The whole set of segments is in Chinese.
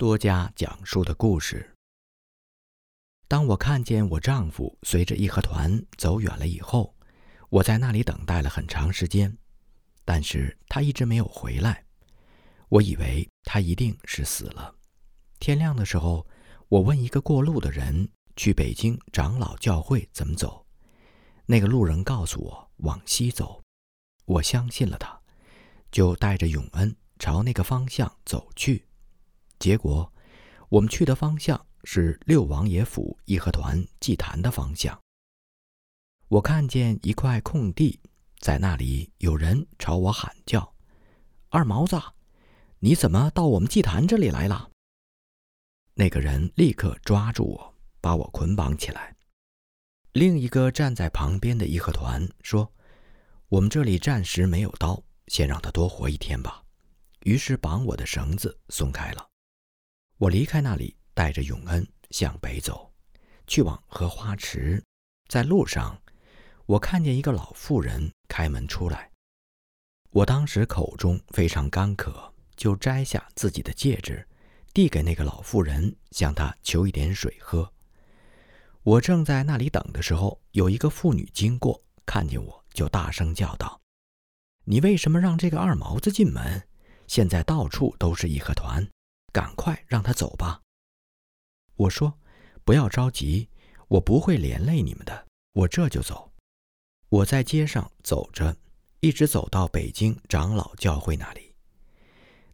多加讲述的故事。当我看见我丈夫随着义和团走远了以后，我在那里等待了很长时间，但是他一直没有回来。我以为他一定是死了。天亮的时候，我问一个过路的人去北京长老教会怎么走，那个路人告诉我往西走。我相信了他，就带着永恩朝那个方向走去。结果，我们去的方向是六王爷府义和团祭坛的方向。我看见一块空地，在那里有人朝我喊叫：“二毛子，你怎么到我们祭坛这里来了？”那个人立刻抓住我，把我捆绑起来。另一个站在旁边的义和团说：“我们这里暂时没有刀，先让他多活一天吧。”于是绑我的绳子松开了。我离开那里，带着永恩向北走，去往荷花池。在路上，我看见一个老妇人开门出来。我当时口中非常干渴，就摘下自己的戒指，递给那个老妇人，向她求一点水喝。我正在那里等的时候，有一个妇女经过，看见我就大声叫道：“你为什么让这个二毛子进门？现在到处都是义和团。”赶快让他走吧。我说：“不要着急，我不会连累你们的。我这就走。”我在街上走着，一直走到北京长老教会那里。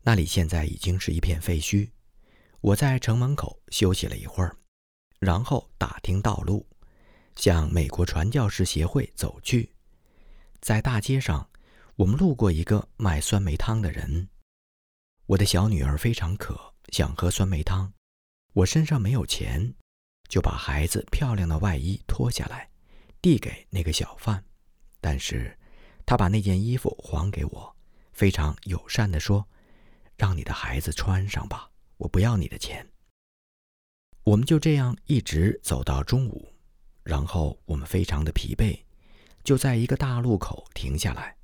那里现在已经是一片废墟。我在城门口休息了一会儿，然后打听道路，向美国传教士协会走去。在大街上，我们路过一个卖酸梅汤的人。我的小女儿非常渴，想喝酸梅汤。我身上没有钱，就把孩子漂亮的外衣脱下来，递给那个小贩。但是，他把那件衣服还给我，非常友善地说：“让你的孩子穿上吧，我不要你的钱。”我们就这样一直走到中午，然后我们非常的疲惫，就在一个大路口停下来。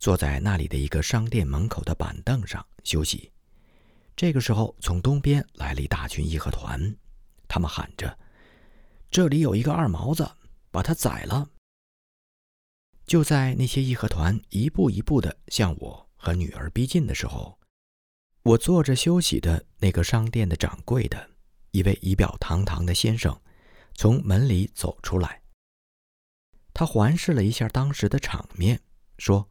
坐在那里的一个商店门口的板凳上休息。这个时候，从东边来了一大群义和团，他们喊着：“这里有一个二毛子，把他宰了。”就在那些义和团一步一步的向我和女儿逼近的时候，我坐着休息的那个商店的掌柜的一位仪表堂堂的先生从门里走出来，他环视了一下当时的场面，说。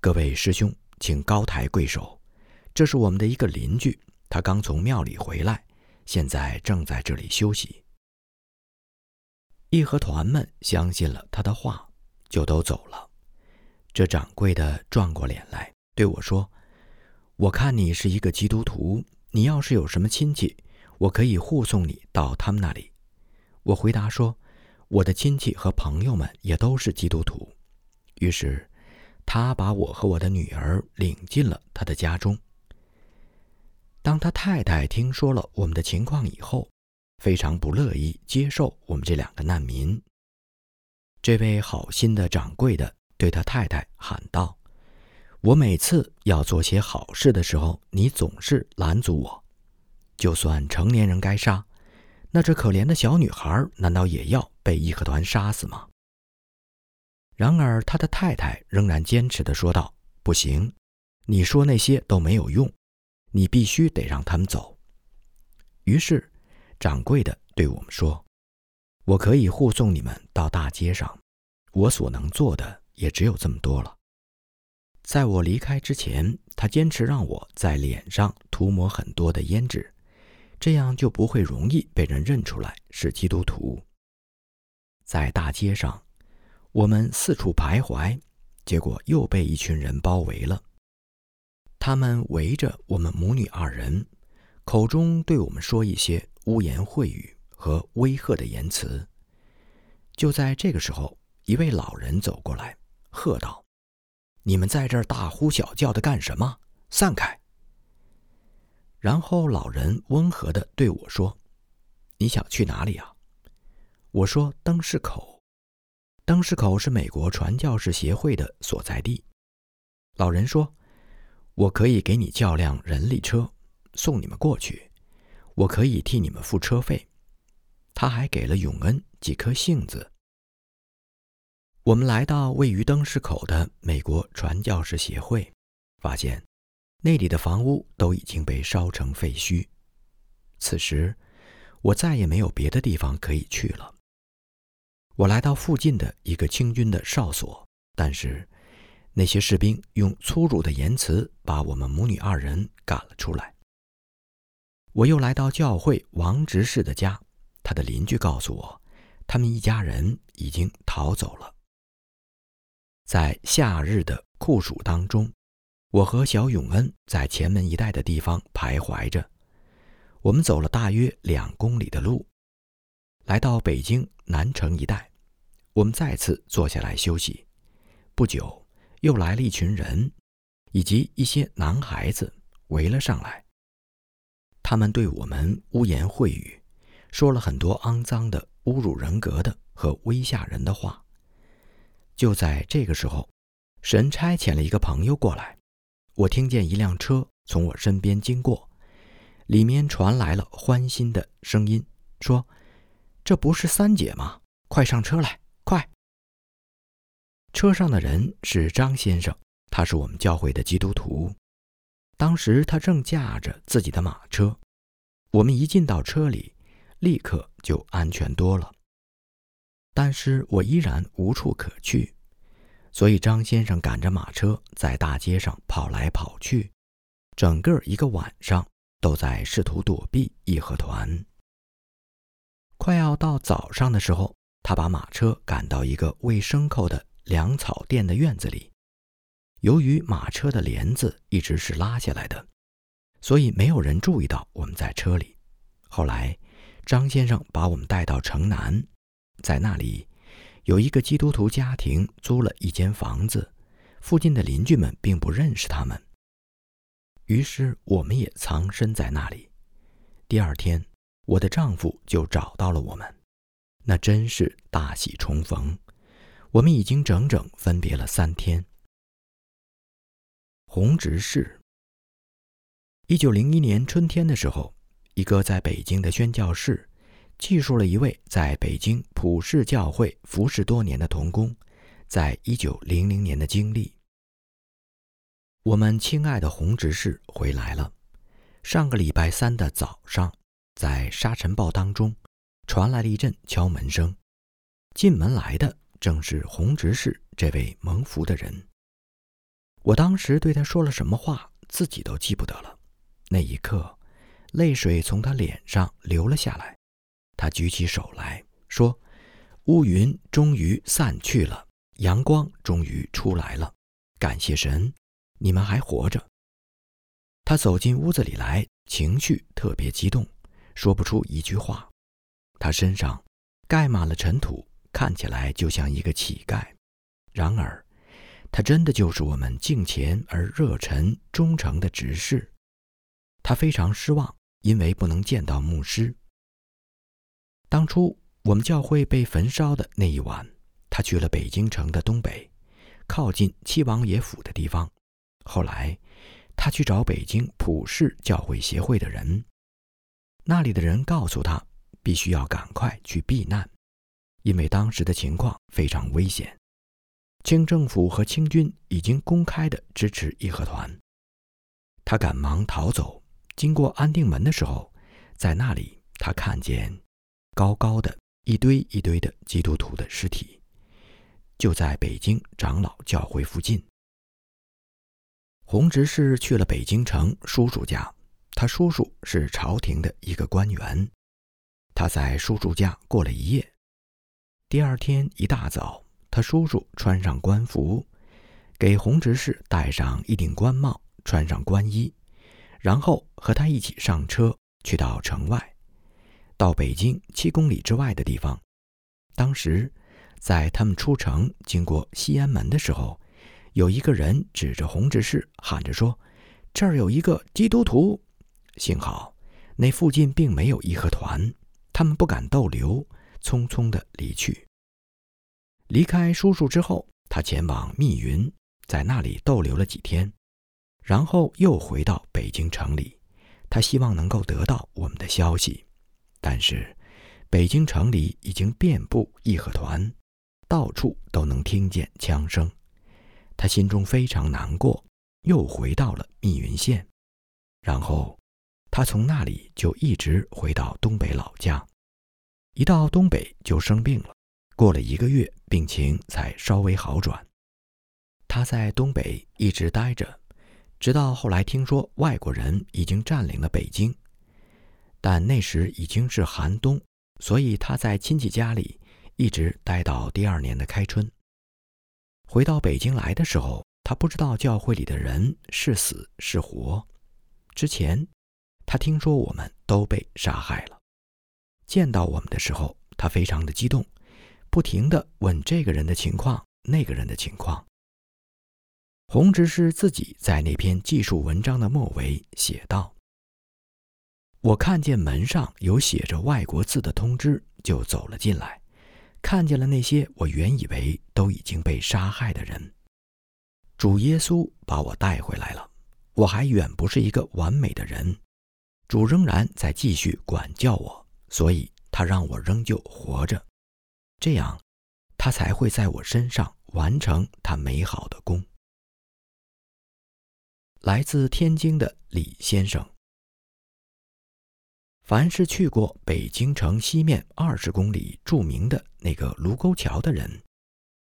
各位师兄，请高抬贵手。这是我们的一个邻居，他刚从庙里回来，现在正在这里休息。义和团们相信了他的话，就都走了。这掌柜的转过脸来对我说：“我看你是一个基督徒，你要是有什么亲戚，我可以护送你到他们那里。”我回答说：“我的亲戚和朋友们也都是基督徒。”于是。他把我和我的女儿领进了他的家中。当他太太听说了我们的情况以后，非常不乐意接受我们这两个难民。这位好心的掌柜的对他太太喊道：“我每次要做些好事的时候，你总是拦阻我。就算成年人该杀，那这可怜的小女孩难道也要被义和团杀死吗？”然而，他的太太仍然坚持地说道：“不行，你说那些都没有用，你必须得让他们走。”于是，掌柜的对我们说：“我可以护送你们到大街上，我所能做的也只有这么多了。”在我离开之前，他坚持让我在脸上涂抹很多的胭脂，这样就不会容易被人认出来是基督徒。在大街上。我们四处徘徊，结果又被一群人包围了。他们围着我们母女二人，口中对我们说一些污言秽语和威吓的言辞。就在这个时候，一位老人走过来，喝道：“你们在这儿大呼小叫的干什么？散开！”然后老人温和的对我说：“你想去哪里啊？”我说：“灯市口。”灯市口是美国传教士协会的所在地。老人说：“我可以给你叫辆人力车，送你们过去。我可以替你们付车费。他还给了永恩几颗杏子。我们来到位于灯市口的美国传教士协会，发现那里的房屋都已经被烧成废墟。此时，我再也没有别的地方可以去了。我来到附近的一个清军的哨所，但是那些士兵用粗鲁的言辞把我们母女二人赶了出来。我又来到教会王执事的家。他的邻居告诉我，他们一家人已经逃走了。在夏日的酷暑当中，我和小永恩在前门一带的地方徘徊着。我们走了大约两公里的路，来到北京南城一带，我们再次坐下来休息。不久，又来了一群人，以及一些男孩子围了上来。他们对我们污言秽语。说了很多肮脏的、侮辱人格的和威吓人的话。就在这个时候，神差遣了一个朋友过来。我听见一辆车从我身边经过，里面传来了欢欣的声音，说：“这不是三姐吗？快上车来，快！”车上的人是张先生，他是我们教会的基督徒。当时他正驾着自己的马车。我们一进到车里。立刻就安全多了，但是我依然无处可去，所以张先生赶着马车在大街上跑来跑去，整个一个晚上都在试图躲避义和团。快要到早上的时候，他把马车赶到一个喂牲口的粮草店的院子里，由于马车的帘子一直是拉下来的，所以没有人注意到我们在车里。后来。张先生把我们带到城南，在那里有一个基督徒家庭租了一间房子，附近的邻居们并不认识他们。于是我们也藏身在那里。第二天，我的丈夫就找到了我们，那真是大喜重逢。我们已经整整分别了三天。红执事，一九零一年春天的时候。一个在北京的宣教士，记述了一位在北京普世教会服侍多年的童工，在一九零零年的经历。我们亲爱的洪执事回来了。上个礼拜三的早上，在沙尘暴当中，传来了一阵敲门声。进门来的正是洪执事这位蒙福的人。我当时对他说了什么话，自己都记不得了。那一刻。泪水从他脸上流了下来，他举起手来说：“乌云终于散去了，阳光终于出来了，感谢神，你们还活着。”他走进屋子里来，情绪特别激动，说不出一句话。他身上盖满了尘土，看起来就像一个乞丐。然而，他真的就是我们敬虔而热忱、忠诚的执事。他非常失望。因为不能见到牧师。当初我们教会被焚烧的那一晚，他去了北京城的东北，靠近七王爷府的地方。后来，他去找北京普世教会协会的人，那里的人告诉他，必须要赶快去避难，因为当时的情况非常危险。清政府和清军已经公开的支持义和团。他赶忙逃走。经过安定门的时候，在那里他看见高高的一堆一堆的基督徒的尸体，就在北京长老教会附近。洪执事去了北京城叔叔家，他叔叔是朝廷的一个官员，他在叔叔家过了一夜。第二天一大早，他叔叔穿上官服，给洪执事戴上一顶官帽，穿上官衣。然后和他一起上车，去到城外，到北京七公里之外的地方。当时，在他们出城经过西安门的时候，有一个人指着洪执事喊着说：“这儿有一个基督徒。”幸好那附近并没有义和团，他们不敢逗留，匆匆的离去。离开叔叔之后，他前往密云，在那里逗留了几天。然后又回到北京城里，他希望能够得到我们的消息，但是北京城里已经遍布义和团，到处都能听见枪声。他心中非常难过，又回到了密云县，然后他从那里就一直回到东北老家，一到东北就生病了，过了一个月，病情才稍微好转。他在东北一直待着。直到后来听说外国人已经占领了北京，但那时已经是寒冬，所以他在亲戚家里一直待到第二年的开春。回到北京来的时候，他不知道教会里的人是死是活。之前，他听说我们都被杀害了。见到我们的时候，他非常的激动，不停地问这个人的情况，那个人的情况。洪执事自己在那篇记述文章的末尾写道：“我看见门上有写着外国字的通知，就走了进来，看见了那些我原以为都已经被杀害的人。主耶稣把我带回来了，我还远不是一个完美的人，主仍然在继续管教我，所以他让我仍旧活着，这样，他才会在我身上完成他美好的功。”来自天津的李先生，凡是去过北京城西面二十公里著名的那个卢沟桥的人，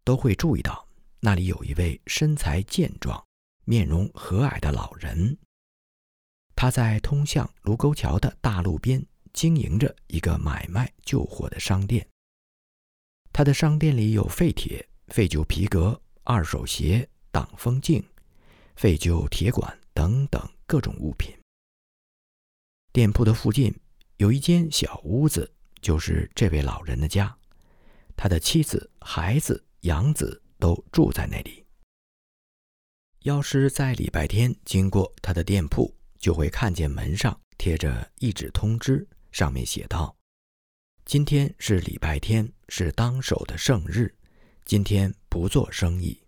都会注意到那里有一位身材健壮、面容和蔼的老人。他在通向卢沟桥的大路边经营着一个买卖旧货的商店。他的商店里有废铁、废旧皮革、二手鞋、挡风镜。废旧铁管等等各种物品。店铺的附近有一间小屋子，就是这位老人的家，他的妻子、孩子、养子都住在那里。要是在礼拜天经过他的店铺，就会看见门上贴着一纸通知，上面写道：“今天是礼拜天，是当守的圣日，今天不做生意。”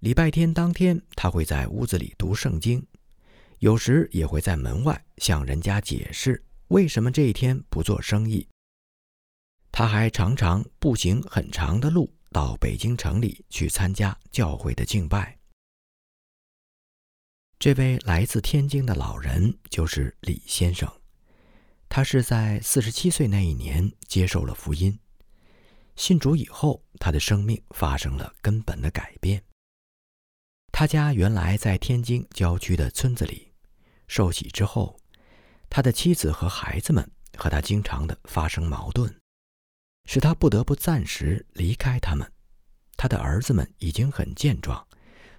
礼拜天当天，他会在屋子里读圣经，有时也会在门外向人家解释为什么这一天不做生意。他还常常步行很长的路到北京城里去参加教会的敬拜。这位来自天津的老人就是李先生，他是在四十七岁那一年接受了福音，信主以后，他的生命发生了根本的改变。他家原来在天津郊区的村子里，受洗之后，他的妻子和孩子们和他经常的发生矛盾，使他不得不暂时离开他们。他的儿子们已经很健壮，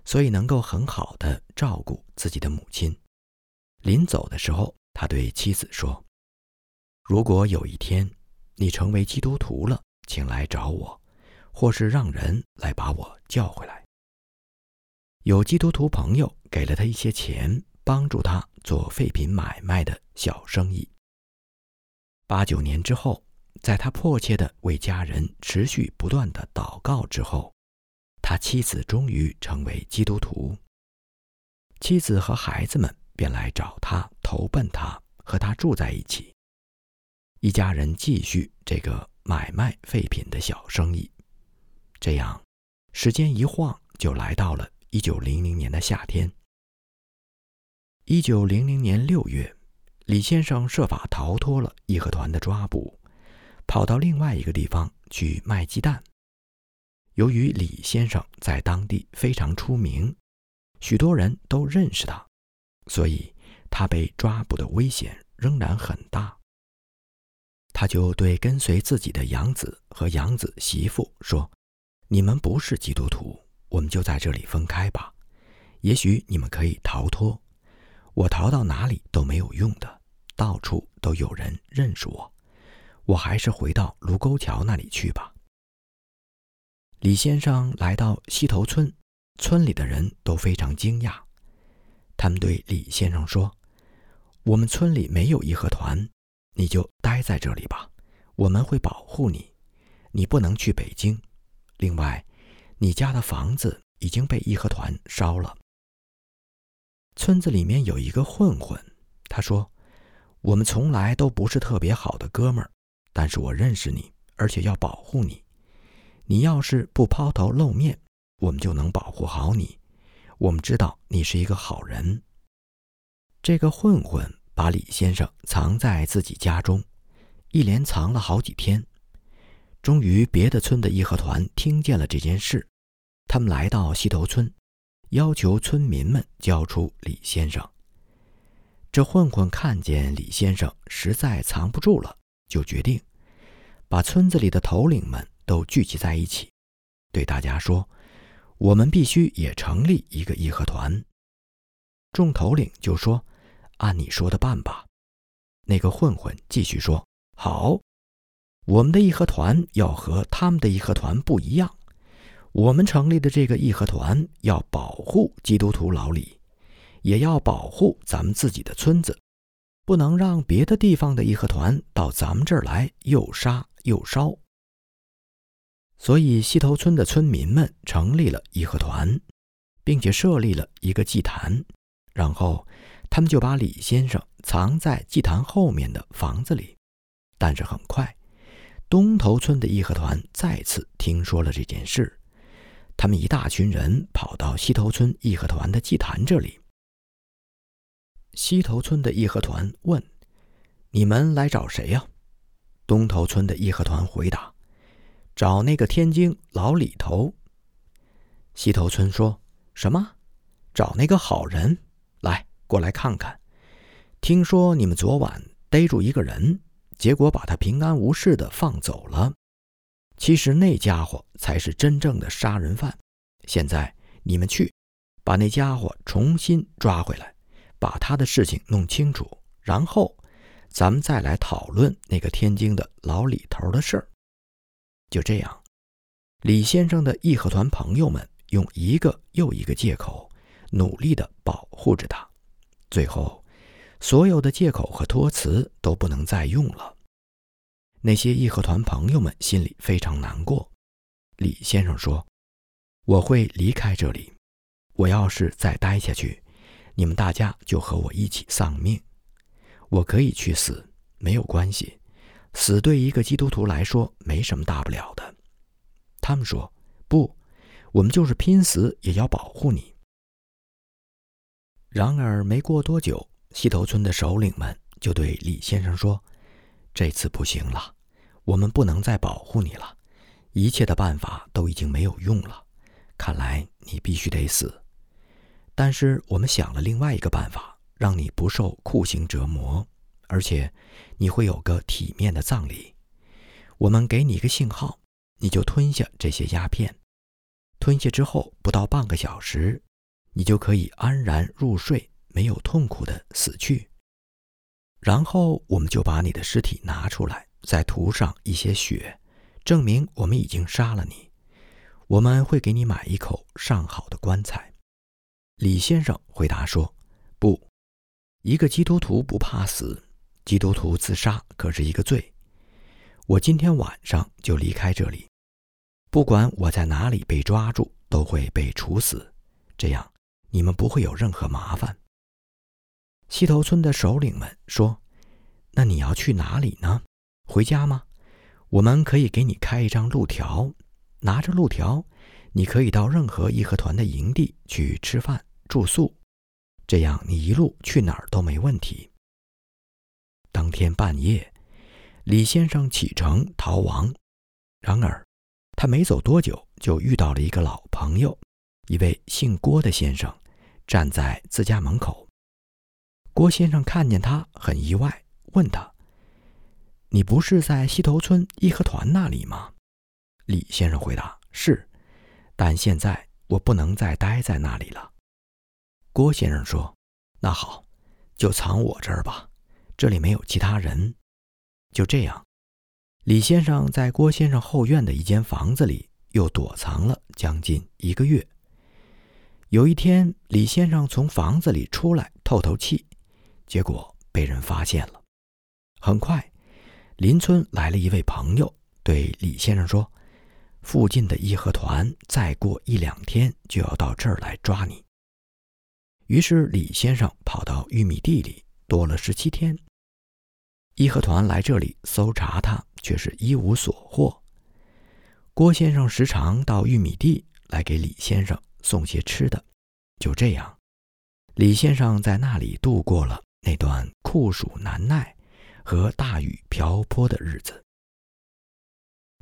所以能够很好的照顾自己的母亲。临走的时候，他对妻子说：“如果有一天你成为基督徒了，请来找我，或是让人来把我叫回来。”有基督徒朋友给了他一些钱，帮助他做废品买卖的小生意。八九年之后，在他迫切的为家人持续不断的祷告之后，他妻子终于成为基督徒。妻子和孩子们便来找他，投奔他，和他住在一起。一家人继续这个买卖废品的小生意。这样，时间一晃就来到了。一九零零年的夏天，一九零零年六月，李先生设法逃脱了义和团的抓捕，跑到另外一个地方去卖鸡蛋。由于李先生在当地非常出名，许多人都认识他，所以他被抓捕的危险仍然很大。他就对跟随自己的养子和养子媳妇说：“你们不是基督徒。”我们就在这里分开吧，也许你们可以逃脱。我逃到哪里都没有用的，到处都有人认识我。我还是回到卢沟桥那里去吧。李先生来到西头村，村里的人都非常惊讶。他们对李先生说：“我们村里没有义和团，你就待在这里吧，我们会保护你。你不能去北京。另外。”你家的房子已经被义和团烧了。村子里面有一个混混，他说：“我们从来都不是特别好的哥们儿，但是我认识你，而且要保护你。你要是不抛头露面，我们就能保护好你。我们知道你是一个好人。”这个混混把李先生藏在自己家中，一连藏了好几天。终于，别的村的义和团听见了这件事，他们来到西头村，要求村民们交出李先生。这混混看见李先生实在藏不住了，就决定把村子里的头领们都聚集在一起，对大家说：“我们必须也成立一个义和团。”众头领就说：“按你说的办吧。”那个混混继续说：“好，我们的义和团要和他们的义和团不一样，我们成立的这个义和团要保护基督徒老李。”也要保护咱们自己的村子，不能让别的地方的义和团到咱们这儿来又杀又烧。所以西头村的村民们成立了义和团，并且设立了一个祭坛，然后他们就把李先生藏在祭坛后面的房子里。但是很快，东头村的义和团再次听说了这件事，他们一大群人跑到西头村义和团的祭坛这里。西头村的义和团问：“你们来找谁呀？”东头村的义和团回答：“找那个天津老李头。”西头村说什么？找那个好人？来，过来看看。听说你们昨晚逮住一个人，结果把他平安无事的放走了。其实那家伙才是真正的杀人犯。现在你们去，把那家伙重新抓回来。把他的事情弄清楚，然后咱们再来讨论那个天津的老李头的事儿。就这样，李先生的义和团朋友们用一个又一个借口，努力地保护着他。最后，所有的借口和托词都不能再用了。那些义和团朋友们心里非常难过。李先生说：“我会离开这里，我要是再待下去。”你们大家就和我一起丧命，我可以去死，没有关系，死对一个基督徒来说没什么大不了的。他们说不，我们就是拼死也要保护你。然而没过多久，西头村的首领们就对李先生说：“这次不行了，我们不能再保护你了，一切的办法都已经没有用了，看来你必须得死。”但是我们想了另外一个办法，让你不受酷刑折磨，而且你会有个体面的葬礼。我们给你一个信号，你就吞下这些鸦片。吞下之后，不到半个小时，你就可以安然入睡，没有痛苦的死去。然后我们就把你的尸体拿出来，再涂上一些血，证明我们已经杀了你。我们会给你买一口上好的棺材。李先生回答说：“不，一个基督徒不怕死，基督徒自杀可是一个罪。我今天晚上就离开这里，不管我在哪里被抓住，都会被处死。这样你们不会有任何麻烦。”西头村的首领们说：“那你要去哪里呢？回家吗？我们可以给你开一张路条，拿着路条，你可以到任何义和团的营地去吃饭。”住宿，这样你一路去哪儿都没问题。当天半夜，李先生启程逃亡。然而，他没走多久，就遇到了一个老朋友，一位姓郭的先生，站在自家门口。郭先生看见他，很意外，问他：“你不是在西头村义和团那里吗？”李先生回答：“是，但现在我不能再待在那里了。”郭先生说：“那好，就藏我这儿吧，这里没有其他人。”就这样，李先生在郭先生后院的一间房子里又躲藏了将近一个月。有一天，李先生从房子里出来透透气，结果被人发现了。很快，邻村来了一位朋友，对李先生说：“附近的义和团再过一两天就要到这儿来抓你。”于是李先生跑到玉米地里，躲了十七天。义和团来这里搜查他，却是一无所获。郭先生时常到玉米地来给李先生送些吃的，就这样，李先生在那里度过了那段酷暑难耐和大雨瓢泼的日子。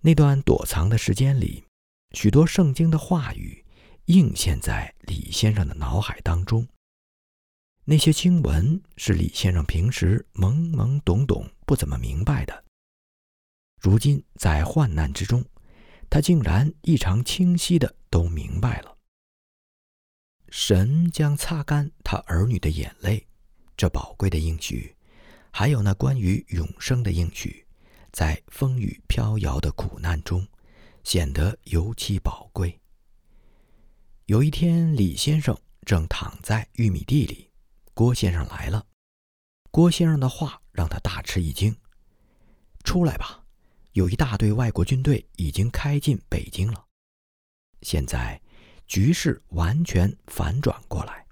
那段躲藏的时间里，许多圣经的话语映现在李先生的脑海当中。那些经文是李先生平时懵懵懂懂、不怎么明白的。如今在患难之中，他竟然异常清晰的都明白了。神将擦干他儿女的眼泪，这宝贵的应许，还有那关于永生的应许，在风雨飘摇的苦难中，显得尤其宝贵。有一天，李先生正躺在玉米地里。郭先生来了，郭先生的话让他大吃一惊。出来吧，有一大队外国军队已经开进北京了。现在局势完全反转过来。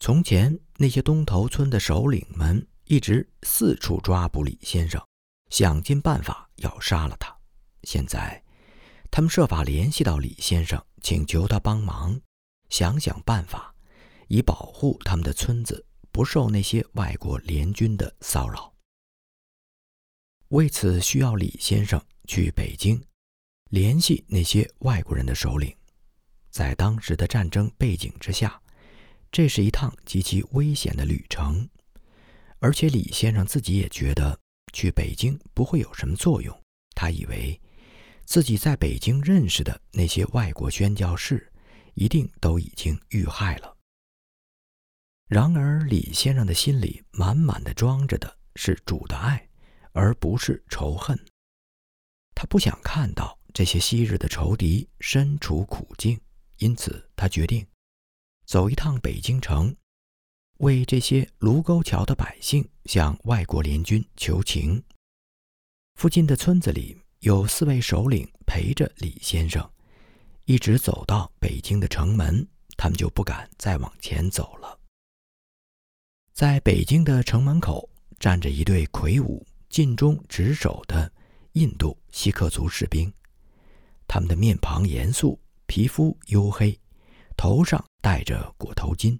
从前那些东头村的首领们一直四处抓捕李先生，想尽办法要杀了他。现在他们设法联系到李先生，请求他帮忙，想想办法。以保护他们的村子不受那些外国联军的骚扰。为此，需要李先生去北京，联系那些外国人的首领。在当时的战争背景之下，这是一趟极其危险的旅程。而且，李先生自己也觉得去北京不会有什么作用。他以为自己在北京认识的那些外国宣教士，一定都已经遇害了。然而，李先生的心里满满的装着的是主的爱，而不是仇恨。他不想看到这些昔日的仇敌身处苦境，因此他决定走一趟北京城，为这些卢沟桥的百姓向外国联军求情。附近的村子里有四位首领陪着李先生，一直走到北京的城门，他们就不敢再往前走了。在北京的城门口站着一队魁梧、尽忠职守的印度锡克族士兵，他们的面庞严肃，皮肤黝黑，头上戴着裹头巾。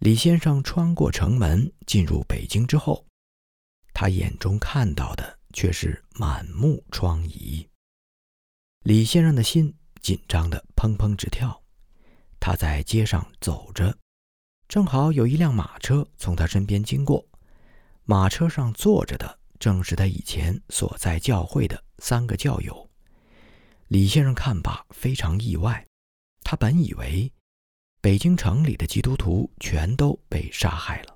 李先生穿过城门进入北京之后，他眼中看到的却是满目疮痍。李先生的心紧张的砰砰直跳，他在街上走着。正好有一辆马车从他身边经过，马车上坐着的正是他以前所在教会的三个教友。李先生看罢非常意外，他本以为北京城里的基督徒全都被杀害了。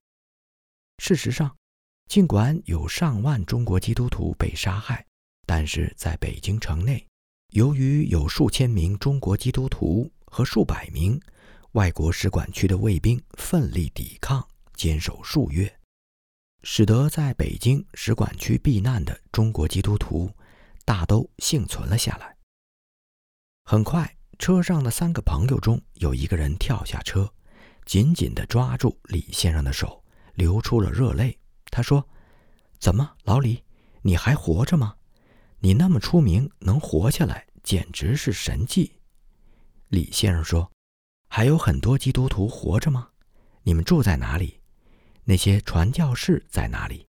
事实上，尽管有上万中国基督徒被杀害，但是在北京城内，由于有数千名中国基督徒和数百名。外国使馆区的卫兵奋力抵抗，坚守数月，使得在北京使馆区避难的中国基督徒大都幸存了下来。很快，车上的三个朋友中有一个人跳下车，紧紧地抓住李先生的手，流出了热泪。他说：“怎么，老李，你还活着吗？你那么出名，能活下来，简直是神迹。”李先生说。还有很多基督徒活着吗？你们住在哪里？那些传教士在哪里？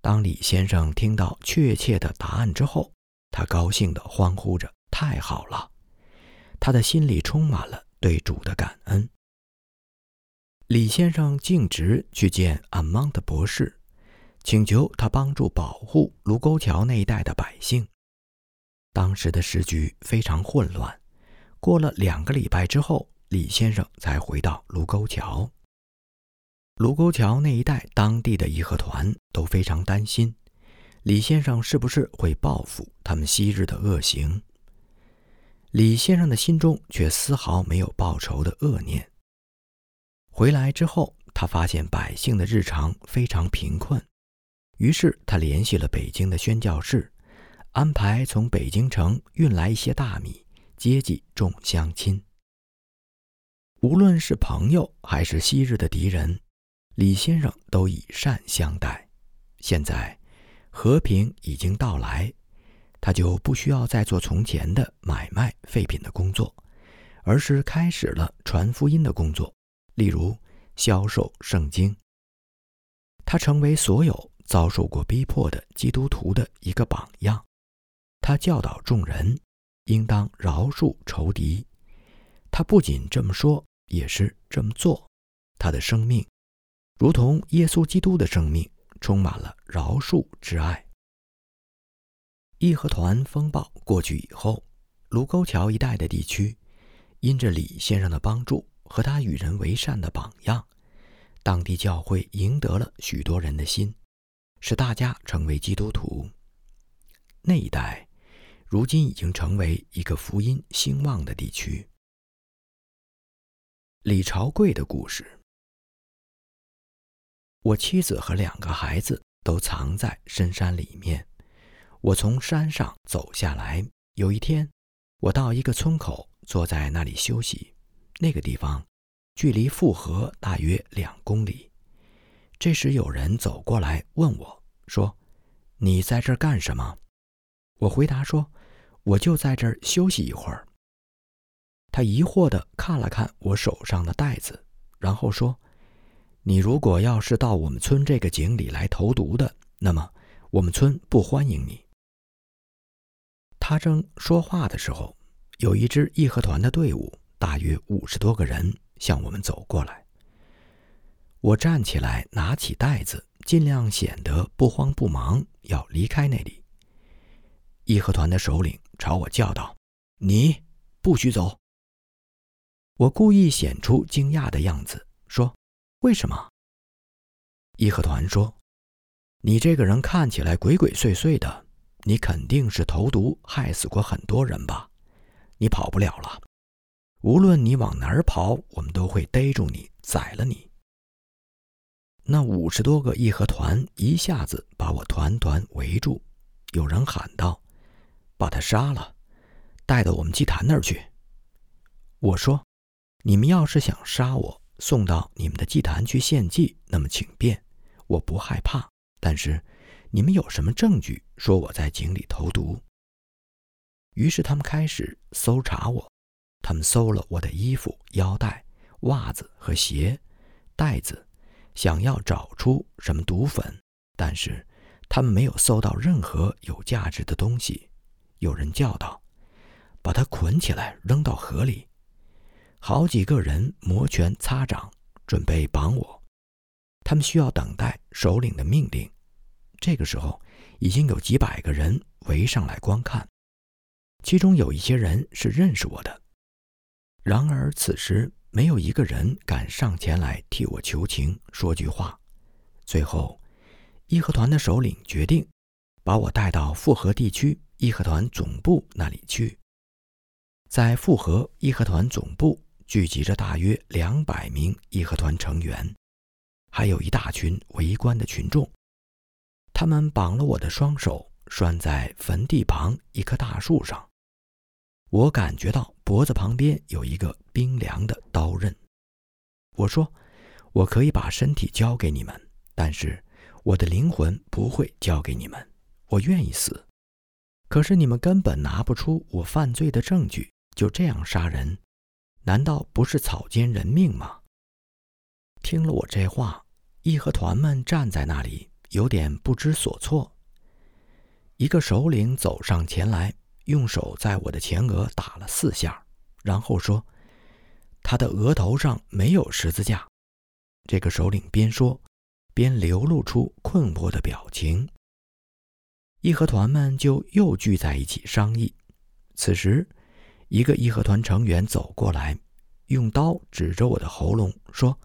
当李先生听到确切的答案之后，他高兴地欢呼着：“太好了！”他的心里充满了对主的感恩。李先生径直去见阿蒙特博士，请求他帮助保护卢沟桥那一带的百姓。当时的时局非常混乱。过了两个礼拜之后，李先生才回到卢沟桥。卢沟桥那一带当地的义和团都非常担心，李先生是不是会报复他们昔日的恶行。李先生的心中却丝毫没有报仇的恶念。回来之后，他发现百姓的日常非常贫困，于是他联系了北京的宣教士，安排从北京城运来一些大米。接济众乡亲。无论是朋友还是昔日的敌人，李先生都以善相待。现在和平已经到来，他就不需要再做从前的买卖废品的工作，而是开始了传福音的工作，例如销售圣经。他成为所有遭受过逼迫的基督徒的一个榜样。他教导众人应当饶恕仇敌。他不仅这么说，也是这么做。他的生命，如同耶稣基督的生命，充满了饶恕之爱。义和团风暴过去以后，卢沟桥一带的地区，因着李先生的帮助和他与人为善的榜样。当地教会赢得了许多人的心，使大家成为基督徒。那一带，如今已经成为一个福音兴旺的地区。李朝贵的故事。我妻子和两个孩子都藏在深山里面。我从山上走下来。有一天，我到一个村口，坐在那里休息。那个地方。距离富河大约两公里。这时有人走过来问我，说：“你在这儿干什么？”我回答说：“我就在这儿休息一会儿。”他疑惑的看了看我手上的袋子，然后说：“你如果要是到我们村这个井里来投毒的，那么我们村不欢迎你。”他正说话的时候，有一支义和团的队伍，大约五十多个人。向我们走过来，我站起来，拿起袋子，尽量显得不慌不忙，要离开那里。义和团的首领朝我叫道：“你不许走！”我故意显出惊讶的样子，说：“为什么？”义和团说：“你这个人看起来鬼鬼祟祟的，你肯定是投毒害死过很多人吧？你跑不了了。”无论你往哪儿跑，我们都会逮住你，宰了你。那五十多个义和团一下子把我团团围住，有人喊道：“把他杀了，带到我们祭坛那儿去。”我说：“你们要是想杀我，送到你们的祭坛去献祭，那么请便，我不害怕。但是，你们有什么证据说我在井里投毒？”于是他们开始搜查我。他们搜了我的衣服、腰带、袜子和鞋、袋子，想要找出什么毒粉，但是他们没有搜到任何有价值的东西。有人叫道：“把他捆起来，扔到河里。”好几个人摩拳擦掌，准备绑我。他们需要等待首领的命令。这个时候，已经有几百个人围上来观看，其中有一些人是认识我的。然而，此时没有一个人敢上前来替我求情，说句话。最后，义和团的首领决定把我带到富河地区义和团总部那里去。在复合义和团总部聚集着大约两百名义和团成员，还有一大群围观的群众。他们绑了我的双手，拴在坟地旁一棵大树上。我感觉到脖子旁边有一个冰凉的刀刃。我说：“我可以把身体交给你们，但是我的灵魂不会交给你们。我愿意死，可是你们根本拿不出我犯罪的证据，就这样杀人，难道不是草菅人命吗？”听了我这话，义和团们站在那里，有点不知所措。一个首领走上前来。用手在我的前额打了四下，然后说：“他的额头上没有十字架。”这个首领边说，边流露出困惑的表情。义和团们就又聚在一起商议。此时，一个义和团成员走过来，用刀指着我的喉咙说：“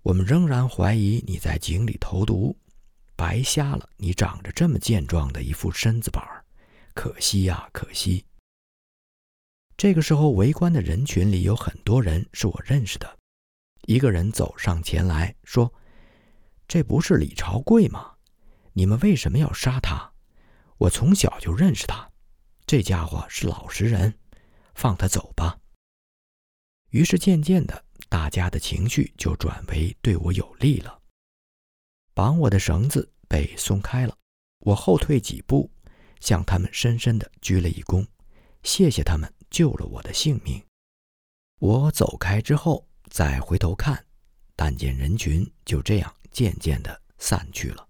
我们仍然怀疑你在井里投毒，白瞎了你长着这么健壮的一副身子板儿。”可惜呀，可惜。这个时候，围观的人群里有很多人是我认识的。一个人走上前来说：“这不是李朝贵吗？你们为什么要杀他？我从小就认识他，这家伙是老实人，放他走吧。”于是，渐渐的，大家的情绪就转为对我有利了。绑我的绳子被松开了，我后退几步，向他们深深的鞠了一躬，谢谢他们救了我的性命。我走开之后，再回头看，但见人群就这样渐渐的散去了。